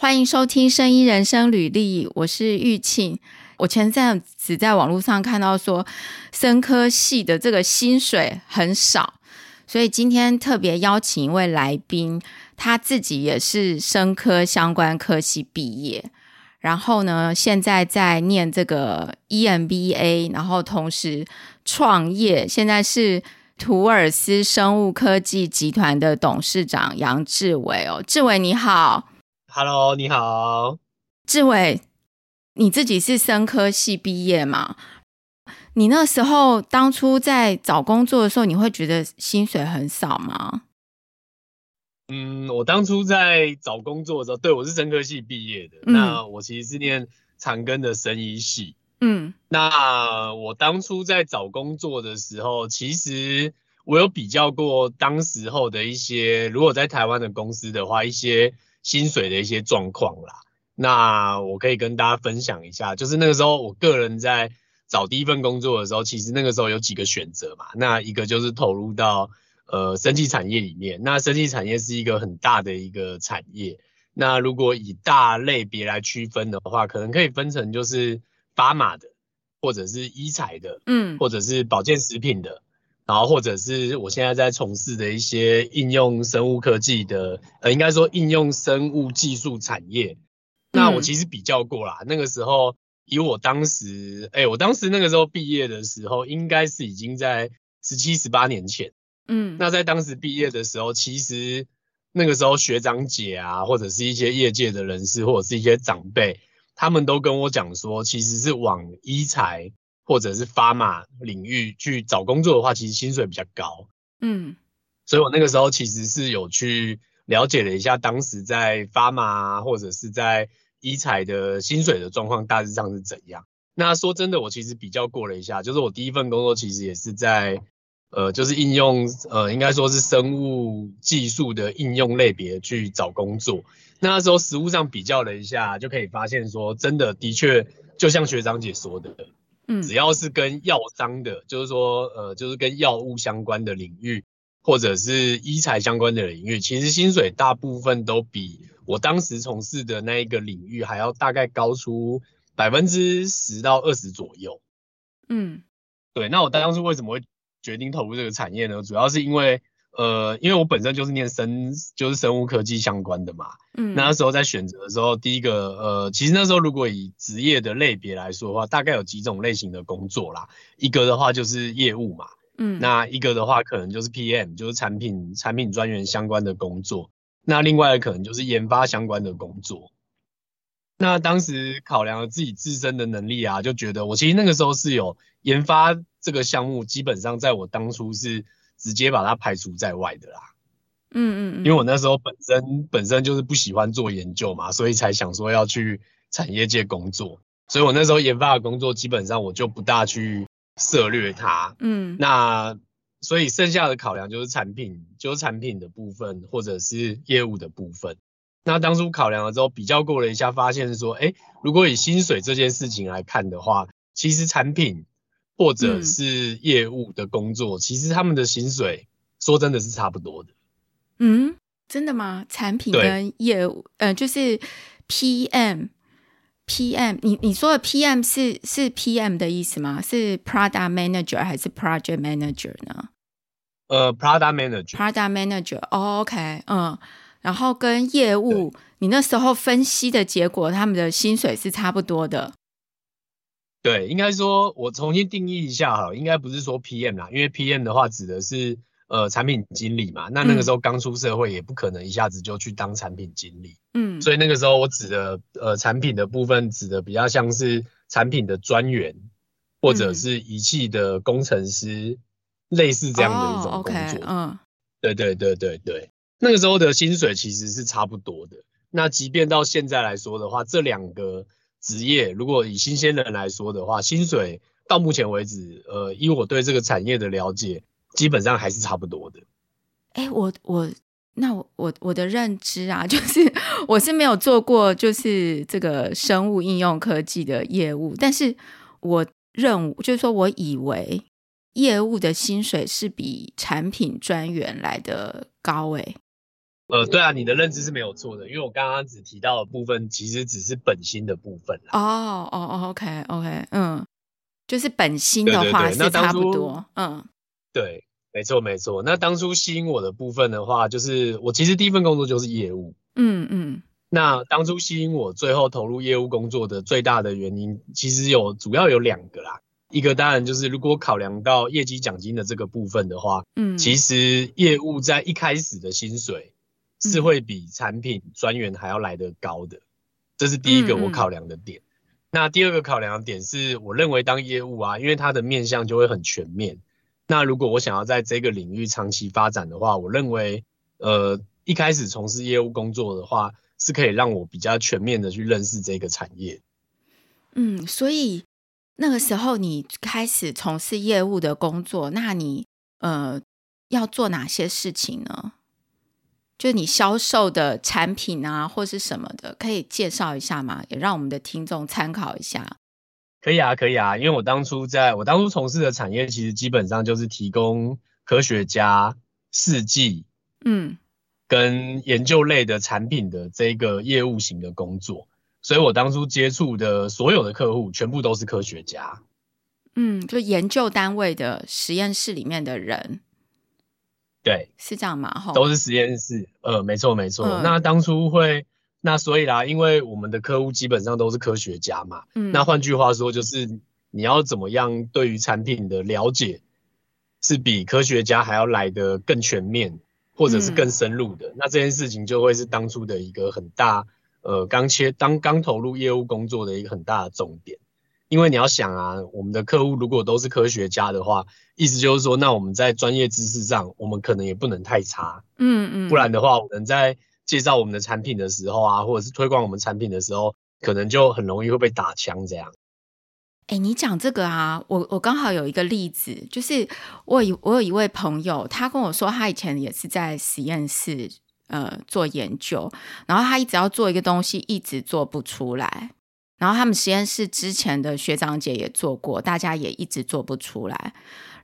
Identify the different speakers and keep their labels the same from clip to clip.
Speaker 1: 欢迎收听《生医人生履历》，我是玉庆。我前阵子在网络上看到说，生科系的这个薪水很少，所以今天特别邀请一位来宾，他自己也是生科相关科系毕业，然后呢，现在在念这个 EMBA，然后同时创业，现在是。图尔斯生物科技集团的董事长杨志伟哦，志伟你好
Speaker 2: ，Hello，你好，
Speaker 1: 志伟，你自己是生科系毕业嘛？你那时候当初在找工作的时候，你会觉得薪水很少吗？
Speaker 2: 嗯，我当初在找工作的时候，对，我是生科系毕业的，嗯，那我其实是念长庚的生医系。嗯，那我当初在找工作的时候，其实我有比较过当时候的一些，如果在台湾的公司的话，一些薪水的一些状况啦。那我可以跟大家分享一下，就是那个时候我个人在找第一份工作的时候，其实那个时候有几个选择嘛。那一个就是投入到呃生技产业里面，那生技产业是一个很大的一个产业。那如果以大类别来区分的话，可能可以分成就是。发马的，或者是医材的，嗯，或者是保健食品的，然后或者是我现在在从事的一些应用生物科技的，呃，应该说应用生物技术产业。那我其实比较过啦，那个时候以我当时，哎，我当时那个时候毕业的时候，应该是已经在十七、十八年前，嗯，那在当时毕业的时候，其实那个时候学长姐啊，或者是一些业界的人士，或者是一些长辈。他们都跟我讲说，其实是往医材或者是 pharma 领域去找工作的话，其实薪水比较高。嗯，所以我那个时候其实是有去了解了一下，当时在 pharma 或者是在医材的薪水的状况大致上是怎样。那说真的，我其实比较过了一下，就是我第一份工作其实也是在呃，就是应用呃，应该说是生物技术的应用类别去找工作。那时候实物上比较了一下，就可以发现说，真的的确，就像学长姐说的，嗯，只要是跟药商的，就是说，呃，就是跟药物相关的领域，或者是医材相关的领域，其实薪水大部分都比我当时从事的那一个领域还要大概高出百分之十到二十左右。嗯，对。那我当时为什么会决定投入这个产业呢？主要是因为。呃，因为我本身就是念生，就是生物科技相关的嘛。嗯，那，那时候在选择的时候，第一个，呃，其实那时候如果以职业的类别来说的话，大概有几种类型的工作啦。一个的话就是业务嘛，嗯，那一个的话可能就是 PM，就是产品产品专员相关的工作。那另外可能就是研发相关的工作。那当时考量了自己自身的能力啊，就觉得我其实那个时候是有研发这个项目，基本上在我当初是。直接把它排除在外的啦，嗯嗯，因为我那时候本身本身就是不喜欢做研究嘛，所以才想说要去产业界工作，所以我那时候研发的工作基本上我就不大去涉略它，嗯，那所以剩下的考量就是产品，就是产品的部分或者是业务的部分。那当初考量了之后比较过了一下，发现说，哎，如果以薪水这件事情来看的话，其实产品。或者是业务的工作，嗯，其实他们的薪水说真的是差不多的。
Speaker 1: 嗯，真的吗？产品跟业务，呃，就是 PM，PM，你你说的 PM 是是 PM 的意思吗？是 Product Manager 还是 Project Manager 呢？
Speaker 2: 呃，Product Manager，Product
Speaker 1: Manager，oh，OK，嗯，然后跟业务，你那时候分析的结果，他们的薪水是差不多的。
Speaker 2: 对，应该说，我重新定义一下哈，应该不是说 PM 啦，因为 PM 的话指的是呃产品经理嘛，那那个时候刚出社会，也不可能一下子就去当产品经理，嗯，所以那个时候我指的呃产品的部分，指的比较像是产品的专员，或者是仪器的工程师，嗯，类似这样的一种工作，嗯，oh, okay, uh. 对对对对对，那个时候的薪水其实是差不多的，那即便到现在来说的话，这两个。职业如果以新鲜人来说的话，薪水到目前为止，呃，以我对这个产业的了解，基本上还是差不多的。
Speaker 1: 哎、我我那我我我的认知啊，就是我是没有做过就是这个生物应用科技的业务，但是我认就是说我以为业务的薪水是比产品专员来的高、欸。哎，
Speaker 2: 呃，对啊，你的认知是没有错的，因为我刚刚只提到的部分，其实只是本心的部分。
Speaker 1: 哦哦哦，OK OK，嗯，就是本心的话是差不多，嗯，
Speaker 2: 对，没错没错。那当初吸引我的部分的话，就是我其实第一份工作就是业务，嗯嗯。那当初吸引我最后投入业务工作的最大的原因，其实有主要有两个啦。一个当然就是如果考量到业绩奖金的这个部分的话，嗯，其实业务在一开始的薪水是会比产品专员还要来得高的，这是第一个我考量的点。那第二个考量的点是我认为当业务啊，因为它的面向就会很全面。那如果我想要在这个领域长期发展的话，我认为呃一开始从事业务工作的话，是可以让我比较全面的去认识这个产业。
Speaker 1: 嗯，所以。那个时候你开始从事业务的工作，那你呃要做哪些事情呢？就你销售的产品啊，或是什么的，可以介绍一下吗？也让我们的听众参考一下。
Speaker 2: 可以啊，可以啊，因为我当初在我当初从事的产业，其实基本上就是提供科学家试剂，嗯，跟研究类的产品的这个业务型的工作。所以我当初接触的所有的客户全部都是科学家，
Speaker 1: 嗯，就研究单位的实验室里面的人，
Speaker 2: 对，
Speaker 1: 是这样吗？
Speaker 2: 都是实验室，呃，没错没错。嗯、那当初会，那所以啦，因为我们的客户基本上都是科学家嘛，嗯，那换句话说就是你要怎么样对于产品的了解是比科学家还要来得更全面，或者是更深入的，嗯、那这件事情就会是当初的一个很大。呃，刚切当刚投入业务工作的一个很大的重点，因为你要想啊，我们的客户如果都是科学家的话，意思就是说，那我们在专业知识上，我们可能也不能太差，嗯嗯，不然的话，我们在介绍我们的产品的时候啊，或者是推广我们产品的时候，可能就很容易会被打枪这样。
Speaker 1: 哎，你讲这个啊，我我刚好有一个例子，就是我有我有一位朋友，他跟我说，他以前也是在实验室。呃，做研究，然后他一直要做一个东西，一直做不出来。然后他们实验室之前的学长姐也做过，大家也一直做不出来。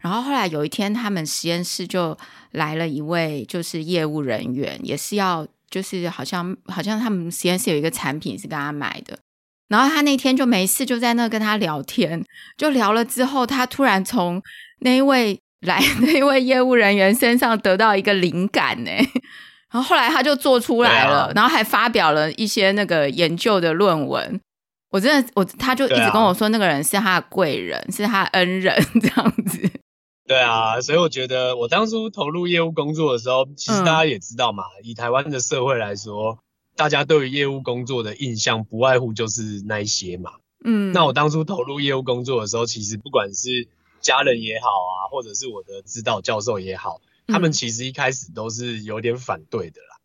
Speaker 1: 然后后来有一天，他们实验室就来了一位，就是业务人员，也是要，就是好像好像他们实验室有一个产品是跟他买的。然后他那天就没事，就在那跟他聊天，就聊了之后，他突然从那一位来 那一位业务人员身上得到一个灵感呢。然后后来他就做出来了，啊、然后还发表了一些那个研究的论文。我真的，我他就一直跟我说，那个人是他的贵人，啊、是他的恩人这样子。
Speaker 2: 对啊，所以我觉得我当初投入业务工作的时候，其实大家也知道嘛，嗯、以台湾的社会来说，大家对于业务工作的印象不外乎就是那一些嘛。嗯，那我当初投入业务工作的时候，其实不管是家人也好啊，或者是我的指导教授也好。他们其实一开始都是有点反对的啦，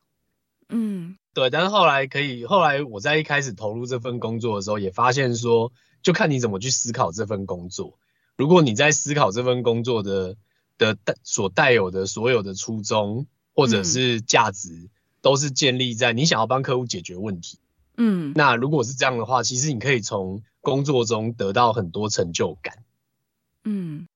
Speaker 2: 嗯，对，但是后来可以，后来我在一开始投入这份工作的时候，也发现说，就看你怎么去思考这份工作。如果你在思考这份工作的的带所带有的所有的初衷或者是价值，都是建立在你想要帮客户解决问题，嗯，那如果是这样的话，其实你可以从工作中得到很多成就感，嗯。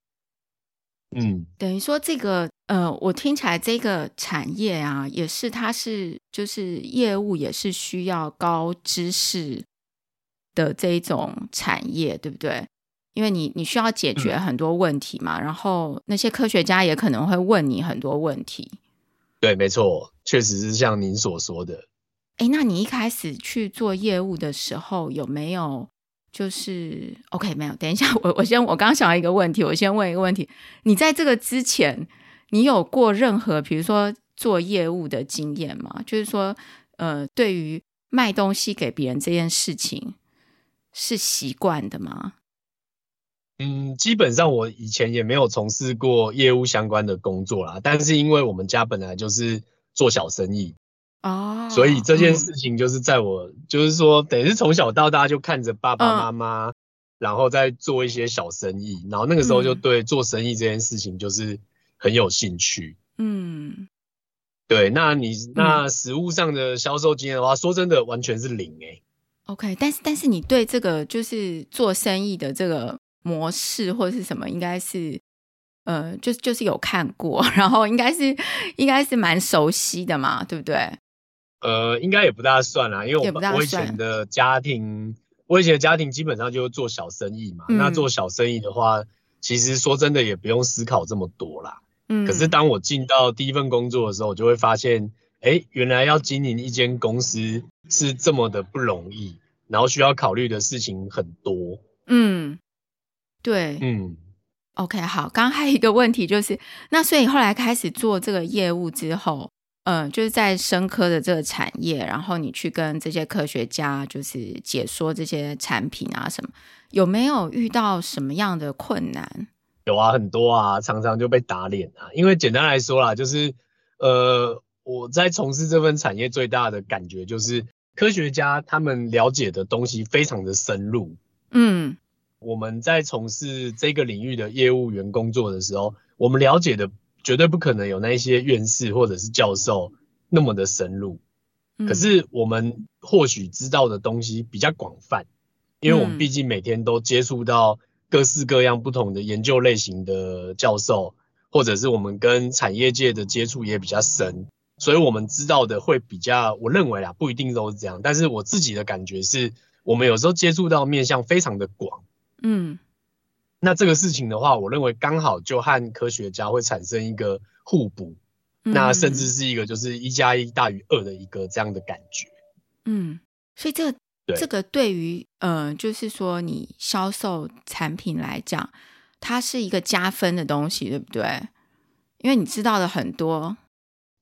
Speaker 2: 嗯，
Speaker 1: 等于说这个呃，我听起来这个产业啊，也是它是就是业务也是需要高知识的这一种产业，对不对？因为你你需要解决很多问题嘛，嗯、然后那些科学家也可能会问你很多问题。
Speaker 2: 对，没错，确实是像您所说的。
Speaker 1: 哎，那你一开始去做业务的时候有没有？就是 OK，没有。等一下，我我先，我刚刚想到一个问题，我先问一个问题。你在这个之前，你有过任何比如说做业务的经验吗？就是说，呃，对于卖东西给别人这件事情，是习惯的吗？
Speaker 2: 嗯，基本上我以前也没有从事过业务相关的工作啦。但是因为我们家本来就是做小生意。哦，所以这件事情就是在我，嗯、就是说，等于是从小到大就看着爸爸妈妈，嗯、然后再做一些小生意，然后那个时候就对做生意这件事情就是很有兴趣。嗯，对，那你那实物上的销售经验的话，嗯、说真的完全是零哎、欸。
Speaker 1: OK，但是但是你对这个就是做生意的这个模式或者是什么，应该是呃，就就是有看过，然后应该是应该是蛮熟悉的嘛，对不对？
Speaker 2: 呃，应该也不大算啦，因为我我以前的家庭，我以前的家庭基本上就是做小生意嘛。嗯、那做小生意的话，其实说真的也不用思考这么多啦。嗯。可是当我进到第一份工作的时候，我就会发现，哎，原来要经营一间公司是这么的不容易，然后需要考虑的事情很多。
Speaker 1: 嗯，对，
Speaker 2: 嗯。
Speaker 1: OK，好，刚刚还有一个问题就是，那所以后来开始做这个业务之后。嗯，就是在生科的这个产业，然后你去跟这些科学家就是解说这些产品啊什么，有没有遇到什么样的困难？
Speaker 2: 有啊，很多啊，常常就被打脸啊。因为简单来说啦，就是呃，我在从事这份产业最大的感觉就是，科学家他们了解的东西非常的深入。
Speaker 1: 嗯，
Speaker 2: 我们在从事这个领域的业务员工作的时候，我们了解的。绝对不可能有那些院士或者是教授那么的深入，嗯、可是我们或许知道的东西比较广泛，因为我们毕竟每天都接触到各式各样不同的研究类型的教授，或者是我们跟产业界的接触也比较深，所以我们知道的会比较，我认为啊，不一定都是这样，但是我自己的感觉是，我们有时候接触到面向非常的广，
Speaker 1: 嗯。
Speaker 2: 那这个事情的话，我认为刚好就和科学家会产生一个互补，嗯、那甚至是一个就是一加一大于二的一个这样的感觉。
Speaker 1: 嗯，所以这个对这个对于呃，就是说你销售产品来讲，它是一个加分的东西，对不对？因为你知道的很多。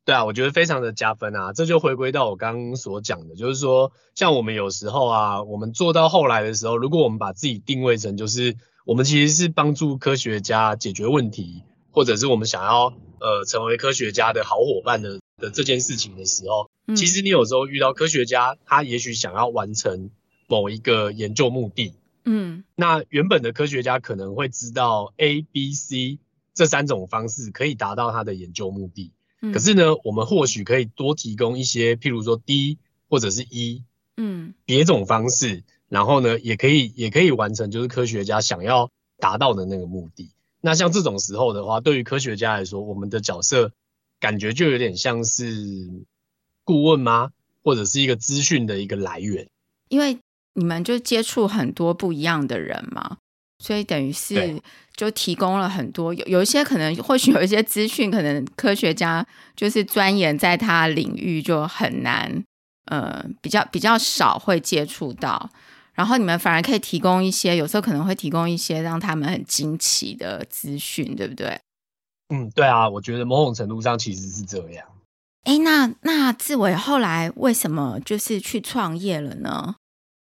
Speaker 2: 对啊，我觉得非常的加分啊！这就回归到我刚刚所讲的，就是说，像我们有时候啊，我们做到后来的时候，如果我们把自己定位成就是。我们其实是帮助科学家解决问题，或者是我们想要呃成为科学家的好伙伴的的这件事情的时候，嗯、其实你有时候遇到科学家，他也许想要完成某一个研究目的，
Speaker 1: 嗯，
Speaker 2: 那原本的科学家可能会知道 A、B、C 这三种方式可以达到他的研究目的，嗯、可是呢，我们或许可以多提供一些，譬如说 D 或者是 E，
Speaker 1: 嗯，
Speaker 2: 别种方式。然后呢，也可以也可以完成，就是科学家想要达到的那个目的。那像这种时候的话，对于科学家来说，我们的角色感觉就有点像是顾问吗？或者是一个资讯的一个来源？
Speaker 1: 因为你们就接触很多不一样的人嘛，所以等于是就提供了很多。有有一些可能或许有一些资讯，可能科学家就是钻研在他领域就很难，呃，比较比较少会接触到。然后你们反而可以提供一些，有时候可能会提供一些让他们很惊奇的资讯，对不对？
Speaker 2: 嗯，对啊，我觉得某种程度上其实是这样。
Speaker 1: 哎，那那志伟后来为什么就是去创业了呢？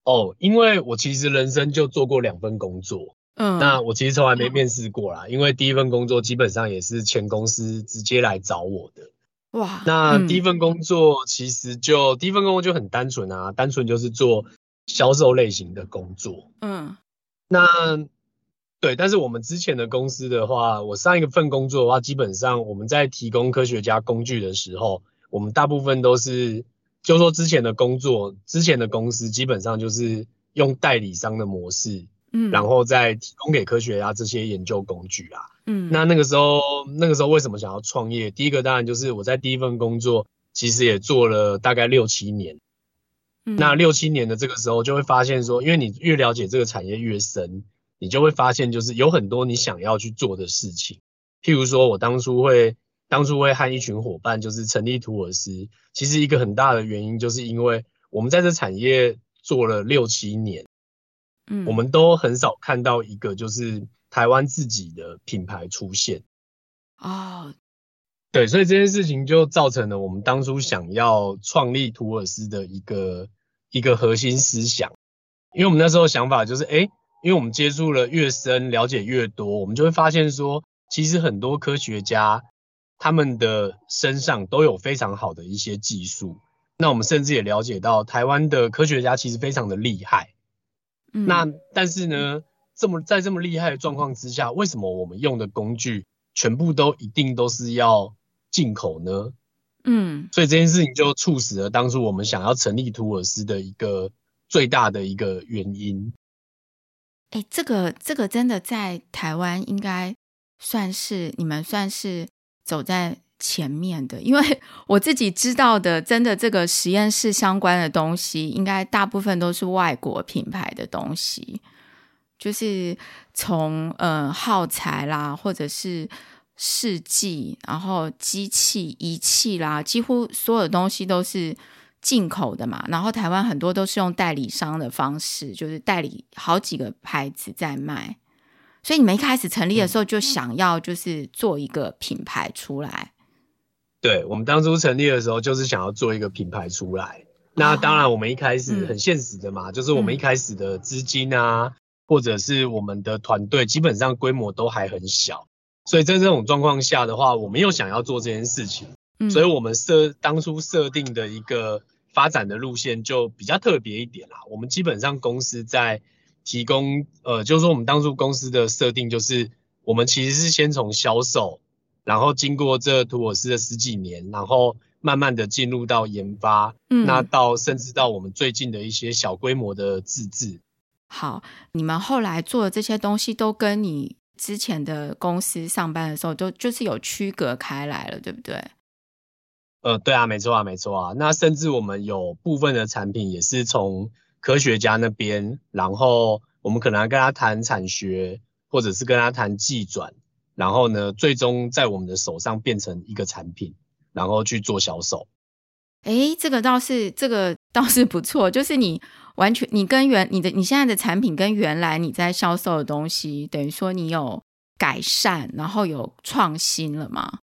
Speaker 2: 哦，因为我其实人生就做过两份工作，
Speaker 1: 嗯，
Speaker 2: 那我其实从来没面试过啦，嗯、因为第一份工作基本上也是前公司直接来找我的。
Speaker 1: 哇，
Speaker 2: 那第一份工作其实就、嗯、第一份工作就很单纯啊，单纯就是做。销售类型的工作，
Speaker 1: 嗯，
Speaker 2: 那对，但是我们之前的公司的话，我上一个份工作的话，基本上我们在提供科学家工具的时候，我们大部分都是，就说之前的工作，之前的公司基本上就是用代理商的模式，
Speaker 1: 嗯，
Speaker 2: 然后再提供给科学家这些研究工具啊，
Speaker 1: 嗯，
Speaker 2: 那那个时候，那个时候为什么想要创业？第一个当然就是我在第一份工作其实也做了大概六七年。那六七年的这个时候，就会发现说，因为你越了解这个产业越深，你就会发现就是有很多你想要去做的事情。譬如说，我当初会当初会和一群伙伴就是成立图尔斯，其实一个很大的原因就是因为我们在这产业做了六七年，
Speaker 1: 嗯，
Speaker 2: 我们都很少看到一个就是台湾自己的品牌出现。
Speaker 1: 哦，
Speaker 2: 对，所以这件事情就造成了我们当初想要创立图尔斯的一个。一个核心思想，因为我们那时候想法就是，诶，因为我们接触了越深，了解越多，我们就会发现说，其实很多科学家他们的身上都有非常好的一些技术。那我们甚至也了解到，台湾的科学家其实非常的厉害。
Speaker 1: 嗯。
Speaker 2: 那但是呢，这么在这么厉害的状况之下，为什么我们用的工具全部都一定都是要进口呢？
Speaker 1: 嗯，
Speaker 2: 所以这件事情就促使了当初我们想要成立图尔斯的一个最大的一个原因。
Speaker 1: 哎，这个这个真的在台湾应该算是你们算是走在前面的，因为 我自己知道的，真的这个实验室相关的东西，应该大部分都是外国品牌的东西，就是从呃耗材啦，或者是试剂，然后机器仪器啦，几乎所有的东西都是进口的嘛。然后台湾很多都是用代理商的方式，就是代理好几个牌子在卖。所以你们一开始成立的时候就想要就是做一个品牌出来。
Speaker 2: 对，我们当初成立的时候，就是想要做一个品牌出来。那当然，我们一开始很现实的嘛，哦、就是我们一开始的资金啊，嗯、或者是我们的团队，基本上规模都还很小。所以在这种状况下的话，我们又想要做这件事情，嗯、所以我们设当初设定的一个发展的路线就比较特别一点啦。我们基本上公司在提供，呃，就是说我们当初公司的设定就是，我们其实是先从销售。然后经过这图尔斯的十几年，然后慢慢的进入到研发，嗯，那到甚至到我们最近的一些小规模的自制。
Speaker 1: 好，你们后来做的这些东西都跟你之前的公司上班的时候都就是有区隔开来了，对不对？
Speaker 2: 呃，对啊，没错啊，没错啊。那甚至我们有部分的产品也是从科学家那边，然后我们可能要跟他谈产学，或者是跟他谈技转。然后呢，最终在我们的手上变成一个产品，然后去做销售。
Speaker 1: 诶，这个倒是，这个倒是不错。就是你完全，你跟原你的你现在的产品跟原来你在销售的东西，等于说你有改善，然后有创新了吗？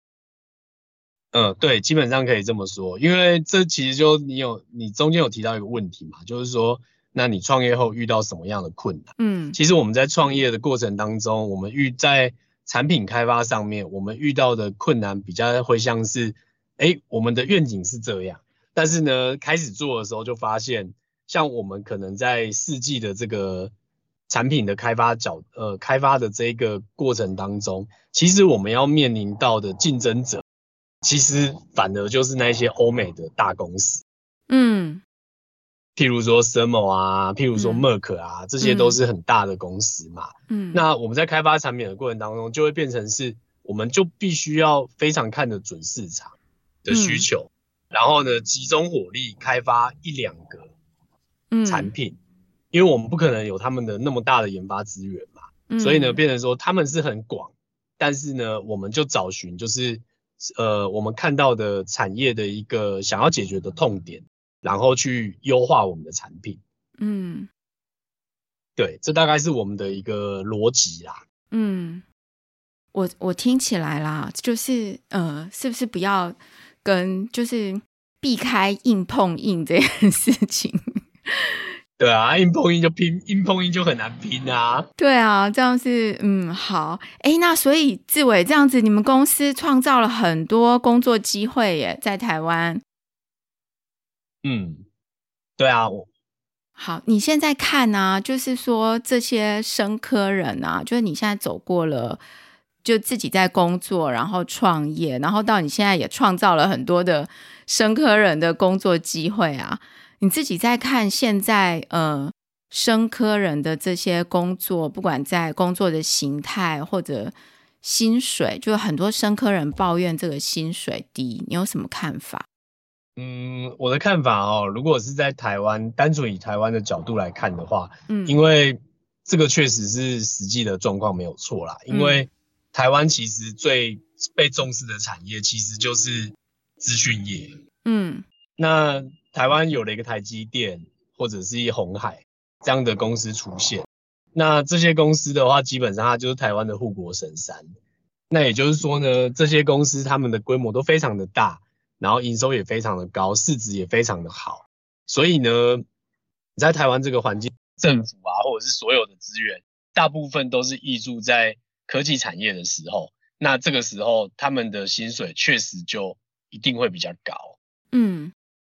Speaker 2: 嗯，对，基本上可以这么说。因为这其实就你有你中间有提到一个问题嘛，就是说，那你创业后遇到什么样的困难？嗯，其实我们在创业的过程当中，我们遇在产品开发上面，我们遇到的困难比较会像是，哎，我们的愿景是这样，但是呢，开始做的时候就发现，像我们可能在四季的这个产品的开发角，呃，开发的这个过程当中，其实我们要面临到的竞争者，其实反而就是那些欧美的大公司，嗯。譬如说 Thermo 啊，譬如说 Merck 啊，嗯、这些都是很大的公司嘛。嗯，那我们在开发产品的过程当中，就会变成是，我们就必须要非常看得准市场的需求，嗯、然后呢，集中火力开发一两个产品，嗯、因为我们不可能有他们的那么大的研发资源嘛。嗯、所以呢，变成说他们是很广，但是呢，我们就找寻就是，呃，我们看到的产业的一个想要解决的痛点。然后去优化我们的产品，嗯，对，这大概是我们的一个逻辑啦。嗯，
Speaker 1: 我我听起来啦，就是呃，是不是不要跟就是避开硬碰硬这件事情？
Speaker 2: 对啊，硬碰硬就拼，硬碰硬就很难拼啊。
Speaker 1: 对啊，这样是嗯好。哎，那所以志伟这样子，你们公司创造了很多工作机会耶，在台湾。
Speaker 2: 嗯，对啊，我
Speaker 1: 好，你现在看呢、啊，就是说这些生科人啊，就是你现在走过了，就自己在工作，然后创业，然后到你现在也创造了很多的生科人的工作机会啊。你自己在看现在呃生科人的这些工作，不管在工作的形态或者薪水，就很多生科人抱怨这个薪水低，你有什么看法？
Speaker 2: 嗯，我的看法哦，如果是在台湾，单纯以台湾的角度来看的话，嗯，因为这个确实是实际的状况没有错啦。因为台湾其实最被重视的产业其实就是资讯业，嗯，那台湾有了一个台积电或者是一鸿海这样的公司出现，那这些公司的话，基本上它就是台湾的护国神山。那也就是说呢，这些公司他们的规模都非常的大。然后营收也非常的高，市值也非常的好，所以呢，你在台湾这个环境，政府啊，或者是所有的资源，大部分都是挹注在科技产业的时候，那这个时候他们的薪水确实就一定会比较高。
Speaker 1: 嗯，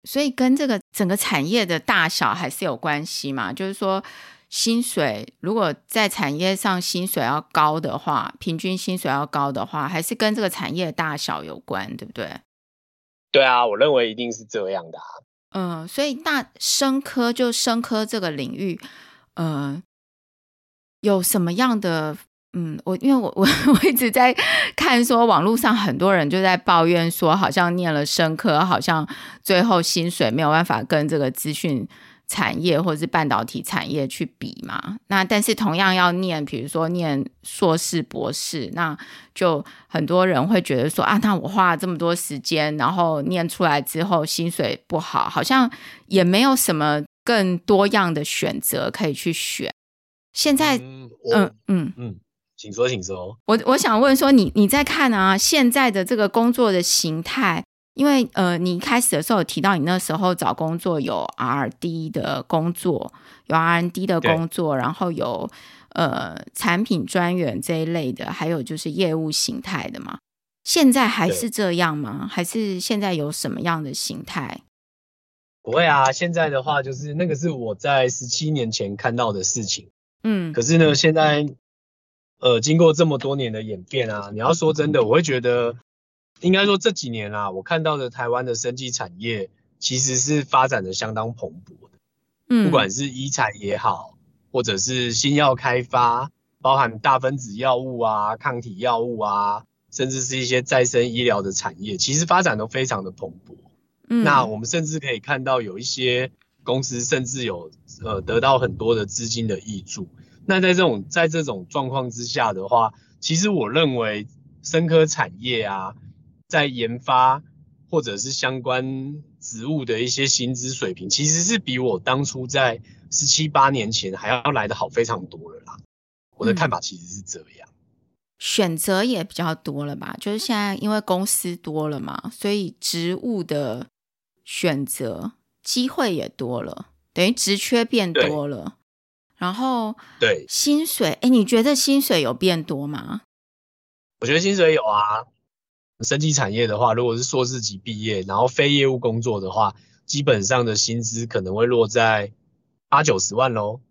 Speaker 1: 所以跟这个整个产业的大小还是有关系嘛，就是说薪水如果在产业上薪水要高的话，平均薪水要高的话，还是跟这个产业大小有关，对不对？
Speaker 2: 对啊，我认为一定是这样的啊。
Speaker 1: 嗯，所以那生科就生科这个领域，呃，有什么样的嗯，我因为我 我我一直在看说网络上很多人就在抱怨说，好像念了生科，好像最后薪水没有办法跟这个资讯产业或者是半导体产业去比嘛。那但是同样要念，比如说念硕士、博士，那就很多人会觉得说啊，那我花了这么多时间，然后念出来之后薪水不好，好像也没有什么更多样的选择可以去选。现在，嗯嗯嗯。嗯
Speaker 2: 请说，请说。
Speaker 1: 我我想问说，你你在看啊，现在的这个工作的形态，因为呃，你一开始的时候有提到，你那时候找工作有 R&D 的工作，有 R N D 的工作，然后有呃产品专员这一类的，还有就是业务形态的嘛。现在还是这样吗？还是现在有什么样的形态？
Speaker 2: 不会啊，现在的话就是那个是我在十七年前看到的事情。嗯，可是呢，现在。呃，经过这么多年的演变啊，你要说真的，我会觉得，应该说这几年啊，我看到的台湾的生技产业其实是发展的相当蓬勃的。嗯，不管是医材也好，或者是新药开发，包含大分子药物啊、抗体药物啊，甚至是一些再生医疗的产业，其实发展都非常的蓬勃。嗯，那我们甚至可以看到有一些公司甚至有呃得到很多的资金的挹注。那在这种在这种状况之下的话，其实我认为生科产业啊，在研发或者是相关职务的一些薪资水平，其实是比我当初在十七八年前还要来的好非常多了啦。我的看法其实是这样。嗯，
Speaker 1: 选择也比较多了吧？就是现在因为公司多了嘛，所以职务的选择机会也多了，等于职缺变多了。然后，对薪水，哎，你觉得薪水有变多吗？
Speaker 2: 我觉得薪水有啊。生技产业的话，如果是硕士级毕业，然后非业务工作的话，基本上的薪资可能会落在八九十万喽。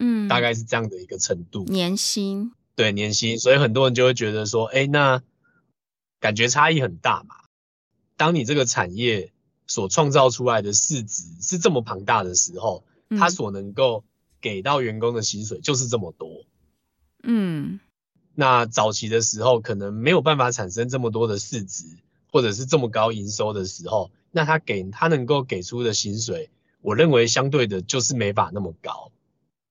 Speaker 2: 嗯，大概是这样的一个程度。
Speaker 1: 年薪。
Speaker 2: 对，年薪。所以很多人就会觉得说，哎，那感觉差异很大嘛。当你这个产业所创造出来的市值是这么庞大的时候，它所能够给到员工的薪水就是这么多，嗯，那早期的时候可能没有办法产生这么多的市值，或者是这么高营收的时候，那他给他能够给出的薪水，我认为相对的就是没法那么高，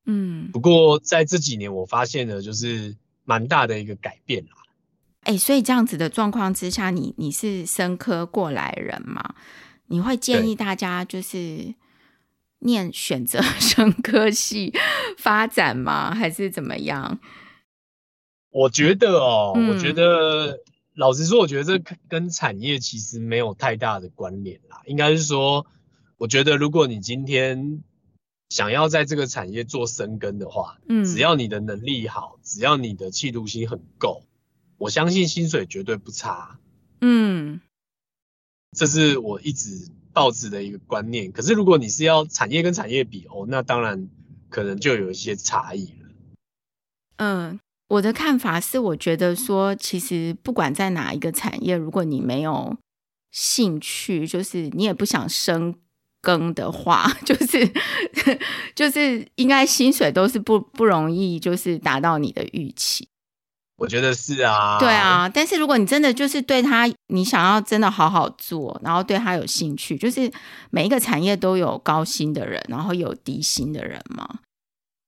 Speaker 2: 嗯。不过在这几年，我发现了就是蛮大的一个改变啦。
Speaker 1: 哎、欸，所以这样子的状况之下，你你是生科过来人吗？你会建议大家就是？念选择 生科系发展吗？还是怎么样？
Speaker 2: 我觉得哦，嗯、我觉得老实说，我觉得这跟产业其实没有太大的关联啦。应该是说，我觉得如果你今天想要在这个产业做生根的话，嗯，只要你的能力好，只要你的企图心很够，我相信薪水绝对不差。嗯，这是我一直。报纸的一个观念，可是如果你是要产业跟产业比哦，那当然可能就有一些差异了。
Speaker 1: 嗯，我的看法是，我觉得说，其实不管在哪一个产业，如果你没有兴趣，就是你也不想深耕的话，就是 就是应该薪水都是不不容易，就是达到你的预期。
Speaker 2: 我觉得是啊，
Speaker 1: 对啊，但是如果你真的就是对他，你想要真的好好做，然后对他有兴趣，就是每一个产业都有高薪的人，然后有低薪的人嘛。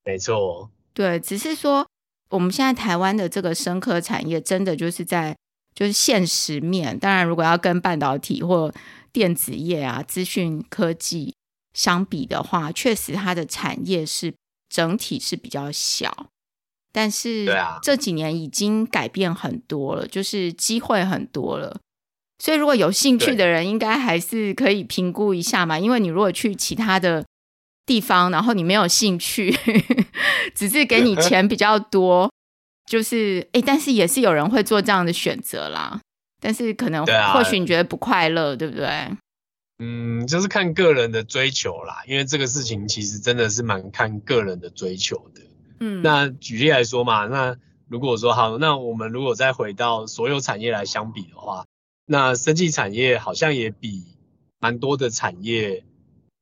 Speaker 2: 没错，
Speaker 1: 对，只是说我们现在台湾的这个生科产业，真的就是在就是现实面，当然如果要跟半导体或电子业啊、资讯科技相比的话，确实它的产业是整体是比较小。但是这几年已经改变很多了，就是机会很多了，所以如果有兴趣的人，应该还是可以评估一下嘛。因为你如果去其他的地方，然后你没有兴趣，只是给你 钱比较多，就是哎，但是也是有人会做这样的选择啦。但是可能或许你觉得不快乐，对不对？
Speaker 2: 嗯，就是看个人的追求啦，因为这个事情其实真的是蛮看个人的追求的。嗯，那举例来说嘛，那如果说好，那我们如果再回到所有产业来相比的话，那生技产业好像也比蛮多的产业，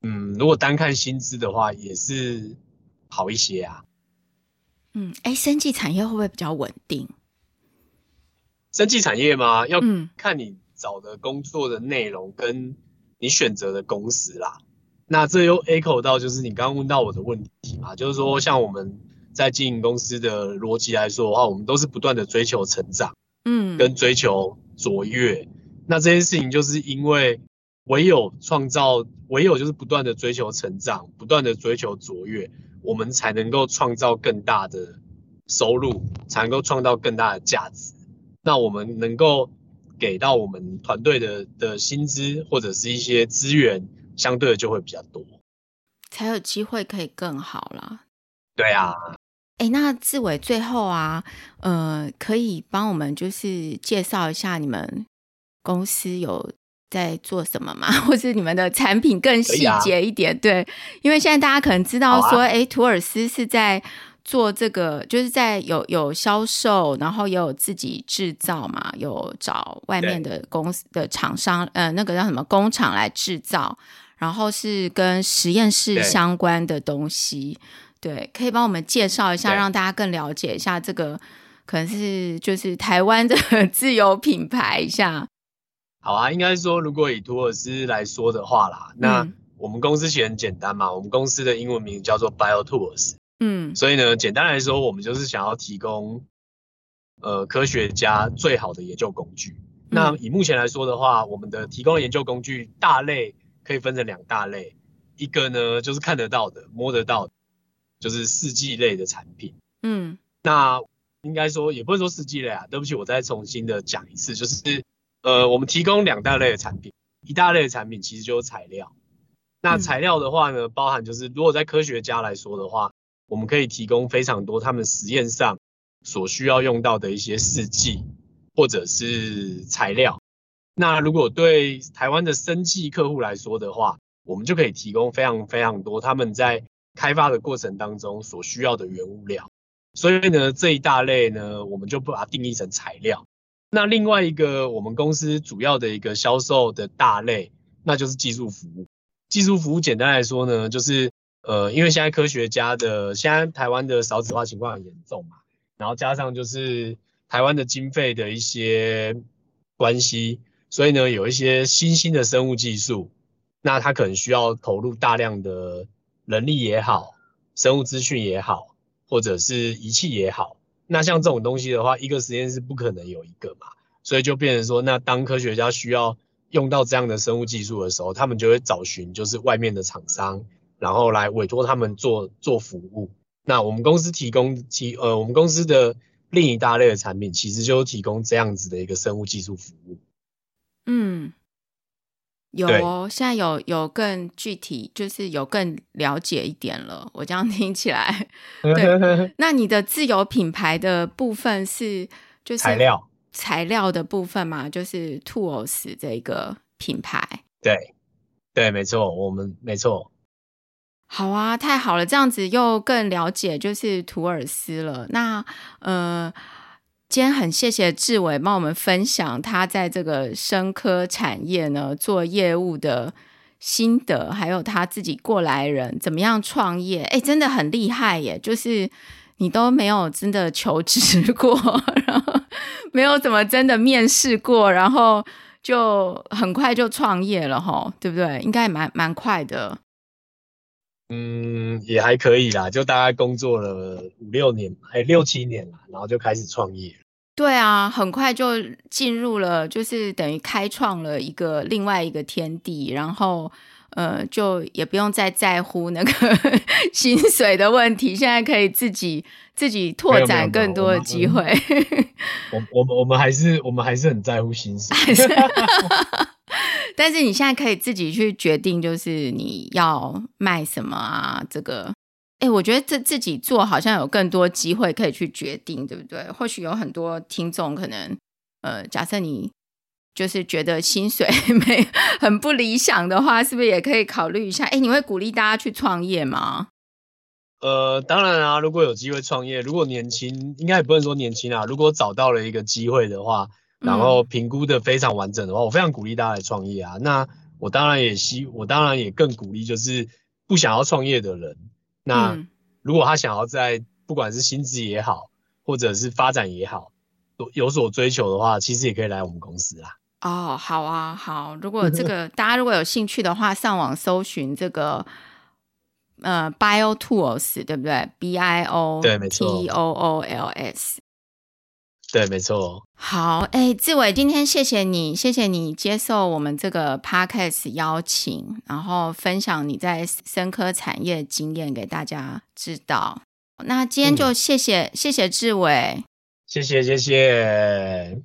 Speaker 2: 嗯，如果单看薪资的话，也是好一些啊。
Speaker 1: 嗯，哎，生技产业会不会比较稳定？
Speaker 2: 生技产业吗？要看你找的工作的内容跟你选择的公司啦。那这又 echo 到就是你刚刚问到我的问题嘛，就是说像我们在经营公司的逻辑来说的话，我们都是不断的追求成长，嗯，跟追求卓越。那这件事情就是因为唯有创造，唯有就是不断的追求成长，不断的追求卓越，我们才能够创造更大的收入，才能够创造更大的价值。那我们能够给到我们团队的的薪资或者是一些资源，相对的就会比较多，
Speaker 1: 才有机会可以更好啦。
Speaker 2: 对啊，
Speaker 1: 哎，那志伟最后啊，呃，可以帮我们就是介绍一下你们。公司有在做什么吗？或是你们的产品更细节一点？啊、对，因为现在大家可能知道说，哎、啊，图尔斯是在做这个，就是在有有销售，然后也有自己制造嘛，有找外面的公司的厂商，呃，那个叫什么工厂来制造，然后是跟实验室相关的东西。对，可以帮我们介绍一下，让大家更了解一下这个，可能是就是台湾的 自由品牌一下。
Speaker 2: 好啊，应该说，如果以图尔斯来说的话啦，嗯、那我们公司其实很简单嘛，我们公司的英文名叫做 BioTools，嗯，所以呢，简单来说，我们就是想要提供呃科学家最好的研究工具。嗯、那以目前来说的话，我们的提供的研究工具大类可以分成两大类，一个呢就是看得到的、摸得到的，就是试剂类的产品，嗯，那应该说也不是说试剂类啊，对不起，我再重新的讲一次，就是。呃，我们提供两大类的产品，一大类的产品其实就是材料。那材料的话呢，包含就是如果在科学家来说的话，我们可以提供非常多他们实验上所需要用到的一些试剂或者是材料。那如果对台湾的生技客户来说的话，我们就可以提供非常非常多他们在开发的过程当中所需要的原物料。所以呢，这一大类呢，我们就不把它定义成材料。那另外一个我们公司主要的一个销售的大类，那就是技术服务。技术服务简单来说呢，就是呃，因为现在科学家的现在台湾的少子化情况很严重嘛，然后加上就是台湾的经费的一些关系，所以呢，有一些新兴的生物技术，那它可能需要投入大量的人力也好，生物资讯也好，或者是仪器也好。那像这种东西的话，一个实验室不可能有一个嘛，所以就变成说，那当科学家需要用到这样的生物技术的时候，他们就会找寻就是外面的厂商，然后来委托他们做做服务。那我们公司提供提呃，我们公司的另一大类的产品，其实就提供这样子的一个生物技术服务。嗯。
Speaker 1: 有哦，现在有有更具体，就是有更了解一点了。我这样听起来，对。那你的自有品牌的部分是就是材料材料的部分嘛？就是 Tools 这个品牌。
Speaker 2: 对对，没错，我们没错。
Speaker 1: 好啊，太好了，这样子又更了解就是图尔斯了。那呃。今天很谢谢志伟帮我们分享他在这个生科产业呢做业务的心得，还有他自己过来人怎么样创业，哎，真的很厉害耶！就是你都没有真的求职过，然后没有怎么真的面试过，然后就很快就创业了齁，对不对？应该也蛮蛮快的。
Speaker 2: 嗯，也还可以啦，就大概工作了五六年，哎，六七年了，然后就开始创业。
Speaker 1: 对啊，很快就进入了，就是等于开创了一个另外一个天地，然后呃，就也不用再在乎那个 薪水的问题，现在可以自己自己拓展更多的机会。
Speaker 2: 我我们我们还是我们还是很在乎薪水，
Speaker 1: 但是你现在可以自己去决定，就是你要卖什么啊，这个。哎，我觉得这自己做好像有更多机会可以去决定，对不对？或许有很多听众可能，呃，假设你就是觉得薪水 没很不理想的话，是不是也可以考虑一下？哎，你会鼓励大家去创业吗？
Speaker 2: 呃，当然啊，如果有机会创业，如果年轻，应该也不能说年轻啊，如果找到了一个机会的话，然后评估的非常完整的话，嗯，我非常鼓励大家来创业啊。那我当然也希，我当然也更鼓励就是不想要创业的人。那如果他想要在不管是薪资也好，或者是发展也好，有有所追求的话，其实也可以来我们公司啦。
Speaker 1: 哦，好啊，好。如果这个 大家如果有兴趣的话，上网搜寻这个呃 Bio Tools，对不对？B I O，T O O L S，
Speaker 2: 对，没错。
Speaker 1: 好，哎，志伟，今天谢谢你，谢谢你接受我们这个 Podcast 邀请，然后分享你在生科产业经验给大家知道。那今天就谢谢、嗯、谢谢志伟，
Speaker 2: 谢谢谢谢。